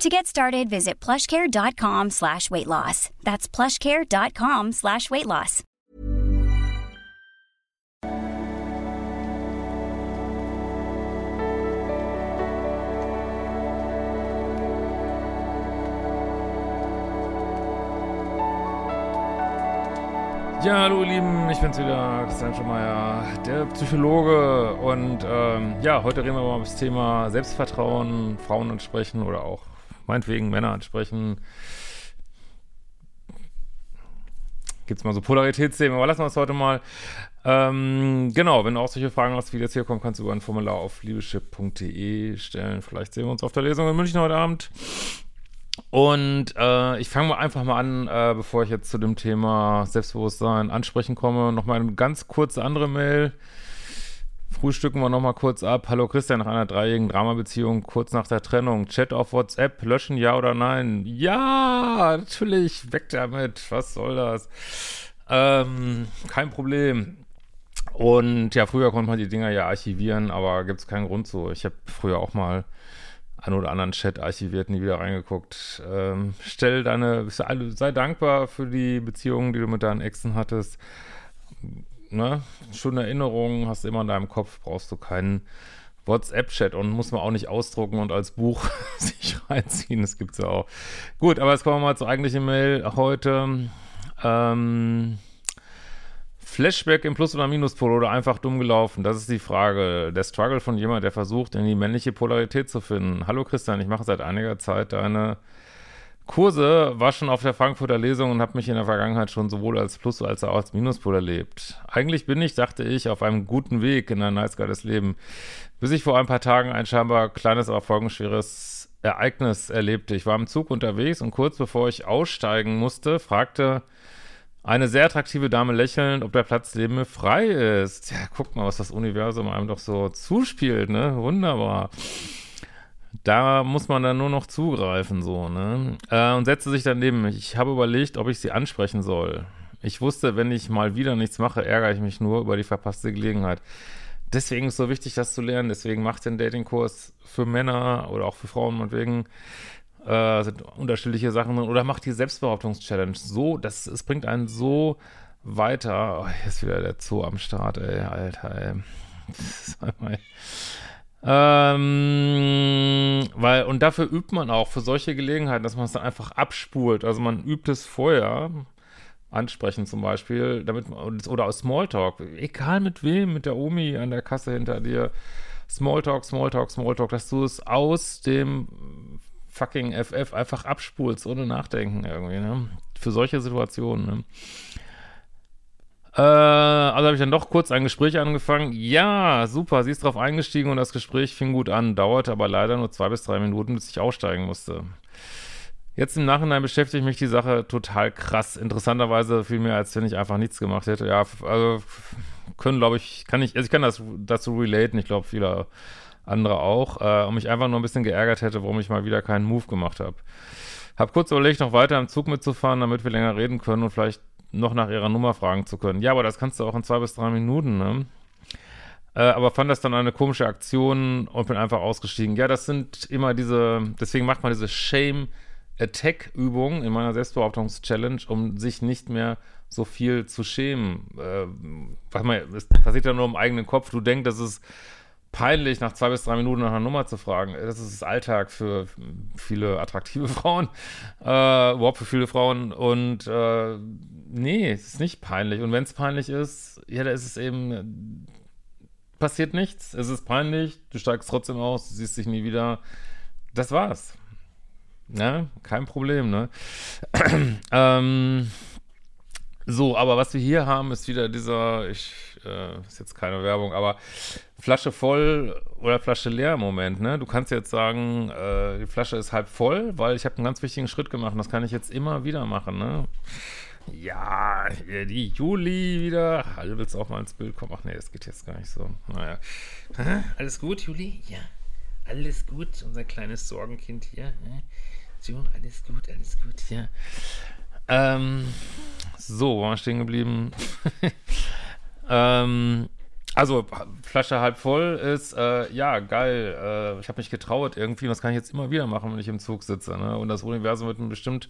To get started, visit plushcare.com slash weight loss. That's plushcare.com slash weight loss. Ja, hallo ihr Lieben, ich bin's wieder, Christian Schemeier, der Psychologe und ähm, ja, heute reden wir mal über das Thema Selbstvertrauen, Frauen ansprechen oder auch meinetwegen Männer ansprechen. Gibt es mal so Polaritätsthemen, aber lassen wir es heute mal. Ähm, genau, wenn du auch solche Fragen hast, wie das hier kommt, kannst du über ein Formular auf liebeschip.de stellen. Vielleicht sehen wir uns auf der Lesung in München heute Abend. Und äh, ich fange mal einfach mal an, äh, bevor ich jetzt zu dem Thema Selbstbewusstsein ansprechen komme, nochmal eine ganz kurze andere Mail. Frühstücken wir nochmal kurz ab. Hallo Christian, nach einer dreijährigen Dramabeziehung, kurz nach der Trennung. Chat auf WhatsApp, löschen ja oder nein? Ja, natürlich, weg damit. Was soll das? Ähm, kein Problem. Und ja, früher konnte man die Dinger ja archivieren, aber gibt es keinen Grund so. Ich habe früher auch mal einen oder anderen Chat archiviert, nie wieder reingeguckt. Ähm, stell deine, sei dankbar für die Beziehungen, die du mit deinen Exen hattest. Ne? Schöne Erinnerungen hast du immer in deinem Kopf, brauchst du keinen WhatsApp-Chat und muss man auch nicht ausdrucken und als Buch sich reinziehen. Das gibt's ja auch. Gut, aber jetzt kommen wir mal zur eigentlichen Mail heute. Ähm, Flashback im Plus- oder Minuspol oder einfach dumm gelaufen? Das ist die Frage. Der Struggle von jemand, der versucht, in die männliche Polarität zu finden. Hallo Christian, ich mache seit einiger Zeit deine Kurse, war schon auf der Frankfurter Lesung und habe mich in der Vergangenheit schon sowohl als Plus- als auch als Minuspol erlebt. Eigentlich bin ich, dachte ich, auf einem guten Weg in ein nice geiles Leben, bis ich vor ein paar Tagen ein scheinbar kleines, aber folgenschweres Ereignis erlebte. Ich war im Zug unterwegs und kurz bevor ich aussteigen musste, fragte eine sehr attraktive Dame lächelnd, ob der Platz neben mir frei ist. Ja, guck mal, was das Universum einem doch so zuspielt, ne? Wunderbar. Da muss man dann nur noch zugreifen, so, ne? Äh, und setzte sich dann neben mich. Ich habe überlegt, ob ich sie ansprechen soll. Ich wusste, wenn ich mal wieder nichts mache, ärgere ich mich nur über die verpasste Gelegenheit. Deswegen ist es so wichtig, das zu lernen. Deswegen macht den Datingkurs für Männer oder auch für Frauen und wegen äh, sind unterschiedliche Sachen drin. Oder macht die Selbstbehauptungs-Challenge so, das, es bringt einen so weiter. Oh, hier ist wieder der Zoo am Start, ey, Alter, ey. Ähm, weil, und dafür übt man auch für solche Gelegenheiten, dass man es dann einfach abspult. Also man übt es vorher, ansprechen zum Beispiel, damit oder aus Smalltalk, egal mit wem, mit der Omi an der Kasse hinter dir, Smalltalk, Smalltalk, Smalltalk, dass du es aus dem fucking FF einfach abspulst, ohne nachdenken irgendwie, ne? Für solche Situationen, ne? Äh, also habe ich dann doch kurz ein Gespräch angefangen. Ja, super, sie ist drauf eingestiegen und das Gespräch fing gut an, dauerte aber leider nur zwei bis drei Minuten, bis ich aussteigen musste. Jetzt im Nachhinein beschäftigt mich die Sache total krass. Interessanterweise viel mehr, als wenn ich einfach nichts gemacht hätte. Ja, also können, glaube ich, kann ich, also ich kann das dazu relaten, ich glaube, viele andere auch, äh, und mich einfach nur ein bisschen geärgert hätte, warum ich mal wieder keinen Move gemacht habe. Hab kurz überlegt, noch weiter im Zug mitzufahren, damit wir länger reden können und vielleicht noch nach ihrer Nummer fragen zu können. Ja, aber das kannst du auch in zwei bis drei Minuten, ne? Äh, aber fand das dann eine komische Aktion und bin einfach ausgestiegen. Ja, das sind immer diese, deswegen macht man diese Shame-Attack-Übung in meiner Selbstbehauptungs-Challenge, um sich nicht mehr so viel zu schämen. Äh, was man, das passiert ja nur im eigenen Kopf. Du denkst, das ist peinlich, nach zwei bis drei Minuten nach einer Nummer zu fragen. Das ist Alltag für viele attraktive Frauen, äh, überhaupt für viele Frauen. Und äh, nee, es ist nicht peinlich. Und wenn es peinlich ist, ja, da ist es eben, passiert nichts. Es ist peinlich, du steigst trotzdem aus, du siehst dich nie wieder. Das war's. Ne? Kein Problem, ne? ähm, so, aber was wir hier haben, ist wieder dieser, ich, äh, ist jetzt keine Werbung, aber Flasche voll oder Flasche leer im Moment, ne? Du kannst jetzt sagen, äh, die Flasche ist halb voll, weil ich habe einen ganz wichtigen Schritt gemacht und das kann ich jetzt immer wieder machen, ne? Ja, hier die Juli wieder. Hallo, willst auch mal ins Bild kommen? Ach nee, das geht jetzt gar nicht so. Naja. Alles gut, Juli? Ja. Alles gut, unser kleines Sorgenkind hier. So, alles gut, alles gut, ja. Ähm, so, wo waren wir stehen geblieben? ähm, also, Flasche halb voll ist, äh, ja, geil. Äh, ich habe mich getraut irgendwie das kann ich jetzt immer wieder machen, wenn ich im Zug sitze. Ne? Und das Universum wird mir bestimmt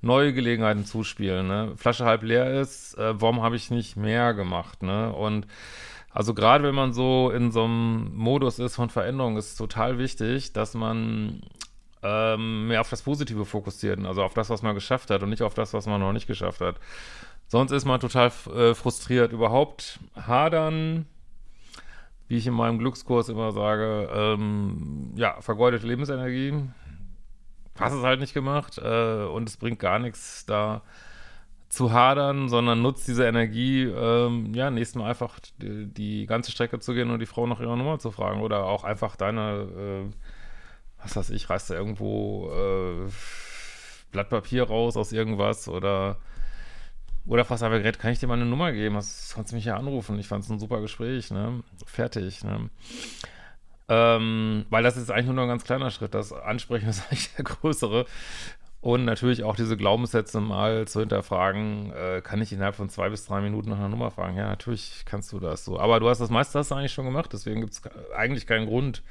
neue Gelegenheiten zuspielen. Ne? Flasche halb leer ist, äh, warum habe ich nicht mehr gemacht? Ne? Und also gerade wenn man so in so einem Modus ist von Veränderung, ist es total wichtig, dass man ähm, mehr auf das Positive fokussiert, also auf das, was man geschafft hat und nicht auf das, was man noch nicht geschafft hat. Sonst ist man total äh, frustriert. Überhaupt hadern, wie ich in meinem Glückskurs immer sage, ähm, ja, vergeudete Lebensenergie. Hast es halt nicht gemacht äh, und es bringt gar nichts da zu hadern, sondern nutzt diese Energie, ähm, ja, nächstes Mal einfach die, die, ganze Strecke zu gehen und die Frau nach ihrer Nummer zu fragen oder auch einfach deine, äh, was weiß ich, reißt da irgendwo äh, Blatt Papier raus aus irgendwas oder oder fragst einfach, Gerät, kann ich dir mal eine Nummer geben? Das kannst du mich ja anrufen. Ich fand es ein super Gespräch, ne? Fertig, ne? Ähm, weil das ist eigentlich nur noch ein ganz kleiner Schritt. Das Ansprechen ist eigentlich der größere. Und natürlich auch diese Glaubenssätze mal zu hinterfragen, äh, kann ich innerhalb von zwei bis drei Minuten nach einer Nummer fragen? Ja, natürlich kannst du das so. Aber du hast das meiste hast du eigentlich schon gemacht, deswegen gibt es eigentlich keinen Grund,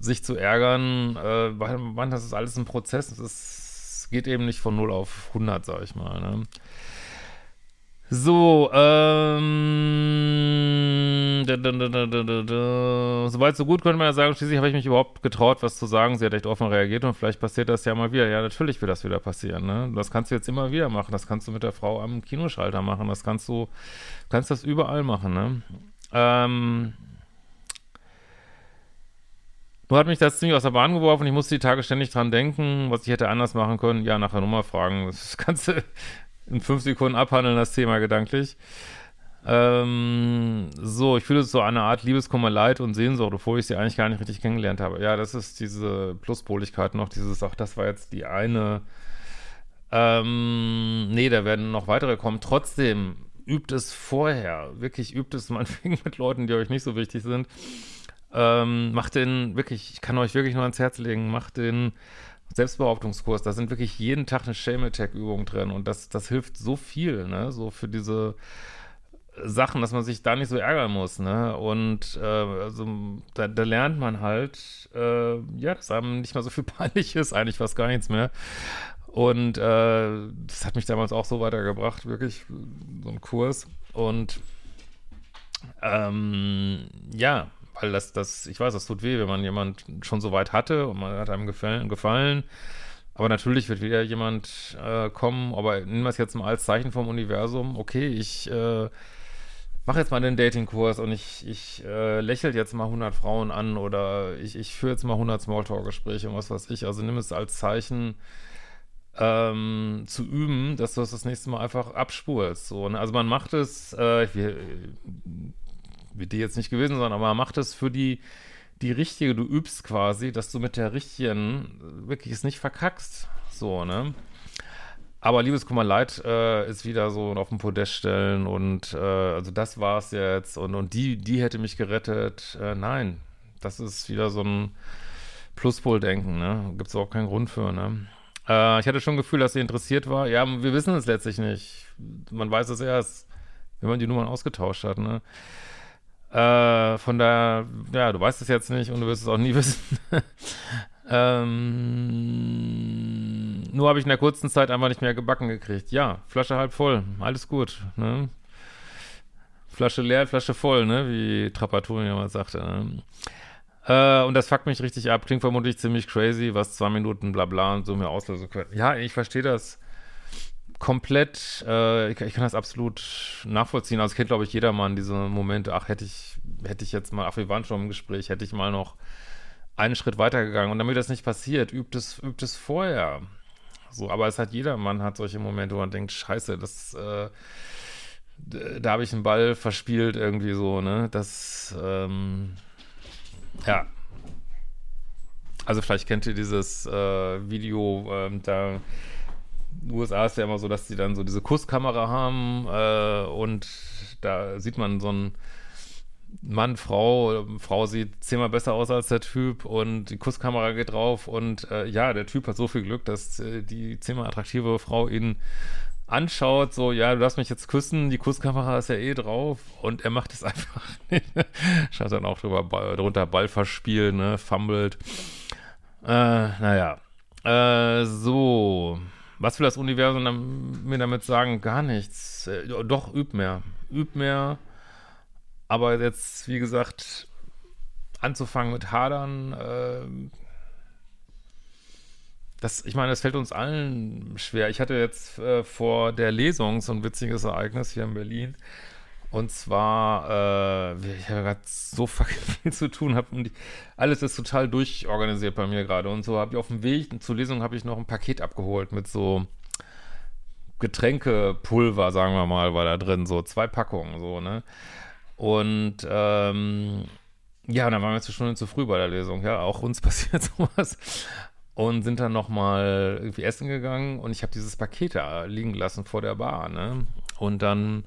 sich zu ärgern, äh, man, das ist alles ein Prozess. Es geht eben nicht von 0 auf 100, sag ich mal. Ne? So, ähm, da, da, soweit so gut könnte man ja sagen, schließlich habe ich mich überhaupt getraut, was zu sagen. Sie hat echt offen reagiert und vielleicht passiert das ja mal wieder. Ja, natürlich wird das wieder passieren, ne? Das kannst du jetzt immer wieder machen. Das kannst du mit der Frau am Kinoschalter machen. Das kannst du, kannst das überall machen, ne? Ähm, nur hat mich das ziemlich aus der Bahn geworfen. Ich musste die Tage ständig dran denken, was ich hätte anders machen können. Ja, nach der Nummer fragen. Das du, in fünf Sekunden abhandeln, das Thema gedanklich. Ähm, so, ich fühle so eine Art Liebeskummer, Leid und Sehnsucht, obwohl ich sie eigentlich gar nicht richtig kennengelernt habe. Ja, das ist diese Pluspoligkeit noch, dieses, ach, das war jetzt die eine. Ähm, nee, da werden noch weitere kommen. Trotzdem, übt es vorher. Wirklich übt es meinetwegen mit Leuten, die euch nicht so wichtig sind. Ähm, macht den wirklich, ich kann euch wirklich nur ans Herz legen, macht den Selbstbehauptungskurs, da sind wirklich jeden Tag eine Shame-Attack-Übung drin und das, das hilft so viel, ne, so für diese Sachen, dass man sich da nicht so ärgern muss, ne, und äh, also da, da lernt man halt, äh, ja, dass einem nicht mehr so viel peinlich ist, eigentlich fast gar nichts mehr. Und äh, das hat mich damals auch so weitergebracht, wirklich, so ein Kurs. Und ähm, ja, weil das, das, ich weiß, das tut weh, wenn man jemand schon so weit hatte und man hat einem gefallen, gefallen. Aber natürlich wird wieder jemand äh, kommen, aber wir es jetzt mal als Zeichen vom Universum. Okay, ich äh, mache jetzt mal den Datingkurs und ich, ich äh, lächel jetzt mal 100 Frauen an oder ich, ich führe jetzt mal 100 Smalltalk-Gespräche und was weiß ich. Also nimm es als Zeichen ähm, zu üben, dass du es das nächste Mal einfach abspulst. So, ne? Also man macht es, äh, wir, wird die jetzt nicht gewesen sein, aber macht es für die, die richtige, du übst quasi, dass du mit der richtigen wirklich es nicht verkackst. So, ne? Aber Liebeskummer Leid äh, ist wieder so auf den Podest stellen und äh, also das war's jetzt und, und die, die hätte mich gerettet. Äh, nein, das ist wieder so ein Pluspol-Denken, ne? Gibt's auch keinen Grund für, ne? Äh, ich hatte schon ein Gefühl, dass sie interessiert war. Ja, wir wissen es letztlich nicht. Man weiß es erst, wenn man die Nummern ausgetauscht hat, ne? Äh, von daher, ja, du weißt es jetzt nicht und du wirst es auch nie wissen. ähm, nur habe ich in der kurzen Zeit einfach nicht mehr gebacken gekriegt. Ja, Flasche halb voll, alles gut. Ne? Flasche leer, Flasche voll, ne? wie Trapattoni immer sagte. Ne? Äh, und das fuckt mich richtig ab. Klingt vermutlich ziemlich crazy, was zwei Minuten bla bla und so mir auslösen können. Ja, ich verstehe das komplett, äh, ich, ich, kann das absolut nachvollziehen. Also kennt, glaube ich, jedermann diese Momente, ach, hätte ich, hätte ich jetzt mal, ach, wir waren schon im Gespräch, hätte ich mal noch einen Schritt weitergegangen. Und damit das nicht passiert, übt es, übt es vorher. So, aber es hat jedermann hat solche Momente, wo man denkt, scheiße, das, äh, da habe ich einen Ball verspielt irgendwie so, ne? Das, ähm, ja. Also vielleicht kennt ihr dieses äh, Video, ähm, da USA ist ja immer so, dass die dann so diese Kusskamera haben äh, und da sieht man so einen Mann, Frau, Frau sieht zehnmal besser aus als der Typ und die Kusskamera geht drauf und äh, ja, der Typ hat so viel Glück, dass äh, die zehnmal attraktive Frau ihn anschaut, so, ja, du darfst mich jetzt küssen, die Kusskamera ist ja eh drauf und er macht es einfach nicht. Schaut dann auch drüber, drunter Ball verspielen, ne, fummelt. Äh, naja. Äh, so. Was will das Universum dann, mir damit sagen? Gar nichts. Äh, doch, üb mehr. Üb mehr. Aber jetzt, wie gesagt, anzufangen mit Hadern, äh, das, ich meine, es fällt uns allen schwer. Ich hatte jetzt äh, vor der Lesung so ein witziges Ereignis hier in Berlin. Und zwar, äh, ich habe gerade so viel zu tun, hab, und alles ist total durchorganisiert bei mir gerade. Und so habe ich auf dem Weg zur Lesung habe ich noch ein Paket abgeholt mit so Getränkepulver, sagen wir mal, war da drin, so zwei Packungen, so, ne? Und ähm, ja, dann waren wir zu Stunden zu früh bei der Lesung, ja, auch uns passiert sowas und sind dann nochmal irgendwie essen gegangen und ich habe dieses Paket da liegen lassen vor der Bar, ne? Und dann,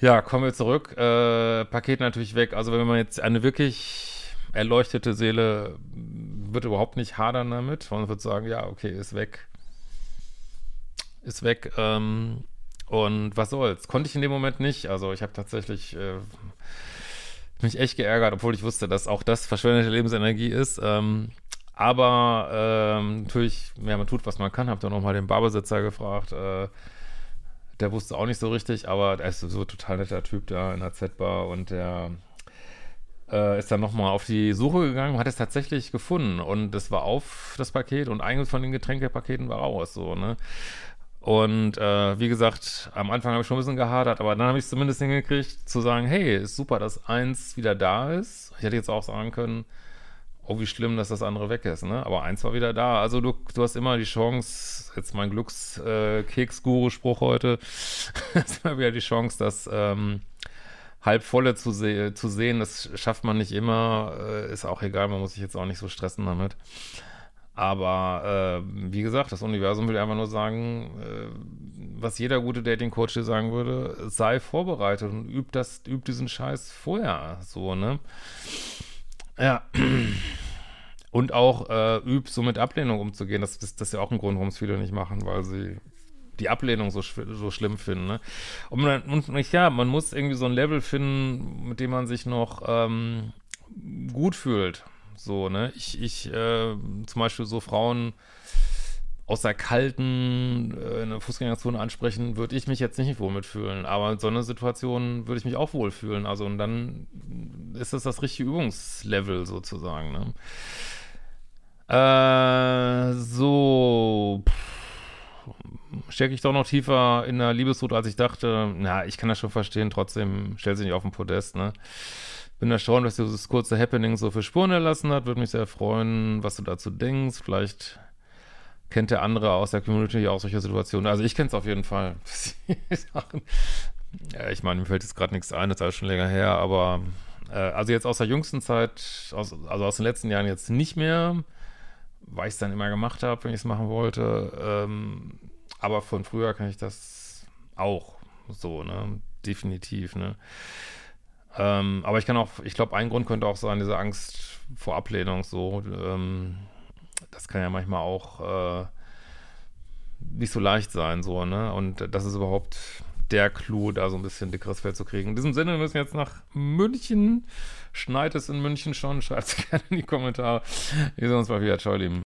ja, kommen wir zurück, äh, Paket natürlich weg. Also wenn man jetzt eine wirklich erleuchtete Seele wird überhaupt nicht hadern damit, man wird sagen, ja, okay, ist weg. Ist weg, ähm, und was soll's? Konnte ich in dem Moment nicht. Also ich habe tatsächlich äh, mich echt geärgert, obwohl ich wusste, dass auch das verschwendete Lebensenergie ist. Ähm, aber ähm, natürlich, ja, man tut, was man kann. Hab dann nochmal den Barbesitzer gefragt. Äh, der wusste auch nicht so richtig, aber er ist so ein total netter Typ da in der Z-Bar und der äh, ist dann nochmal auf die Suche gegangen, hat es tatsächlich gefunden und das war auf das Paket und eines von den Getränkepaketen war raus, so, ne? Und äh, wie gesagt, am Anfang habe ich schon ein bisschen gehadert, aber dann habe ich es zumindest hingekriegt, zu sagen, hey, ist super, dass eins wieder da ist. Ich hätte jetzt auch sagen können, oh, wie schlimm, dass das andere weg ist, ne? Aber eins war wieder da. Also du, du hast immer die Chance, jetzt mein Glückskeks-Guru-Spruch heute, hast immer wieder die Chance, das ähm, halb volle zu, se zu sehen. Das schafft man nicht immer, äh, ist auch egal, man muss sich jetzt auch nicht so stressen damit. Aber äh, wie gesagt, das Universum will einfach nur sagen, äh, was jeder gute Dating-Coach dir sagen würde, sei vorbereitet und üb das, üb diesen Scheiß vorher. So, ne? Ja. Und auch äh, üb, so mit Ablehnung umzugehen. Das, das, das ist ja auch ein Grund, warum es viele nicht machen, weil sie die Ablehnung so, so schlimm finden. Ne? Und, man, und ja, man muss irgendwie so ein Level finden, mit dem man sich noch ähm, gut fühlt. So, ne? Ich, ich äh, zum Beispiel so Frauen aus der kalten äh, Fußgängerzone ansprechen, würde ich mich jetzt nicht wohl mitfühlen. Aber in so einer Situation würde ich mich auch wohlfühlen. Also und dann ist das das richtige Übungslevel sozusagen. Ne? Äh, so stecke ich doch noch tiefer in der Liebesrut, als ich dachte. Na, ich kann das schon verstehen. Trotzdem stellt sich nicht auf den Podest. Ne? Bin erstaunt, dass dieses kurze Happening so viel Spuren erlassen hat. Würde mich sehr freuen, was du dazu denkst. Vielleicht kennt der andere aus der Community auch solche Situationen. Also ich kenne es auf jeden Fall. ja, ich meine, mir fällt jetzt gerade nichts ein, das ist alles schon länger her, aber äh, also jetzt aus der jüngsten Zeit, aus, also aus den letzten Jahren jetzt nicht mehr, weil ich es dann immer gemacht habe, wenn ich es machen wollte. Ähm, aber von früher kann ich das auch so, ne? Definitiv, ne? Ähm, aber ich kann auch, ich glaube, ein Grund könnte auch sein, diese Angst vor Ablehnung, so. Ähm, das kann ja manchmal auch äh, nicht so leicht sein, so, ne? Und das ist überhaupt der Clou, da so ein bisschen dickeres Feld zu kriegen. In diesem Sinne, wir müssen jetzt nach München. Schneit es in München schon? Schreibt es gerne in die Kommentare. Wir sehen uns mal wieder. Ciao, Lieben.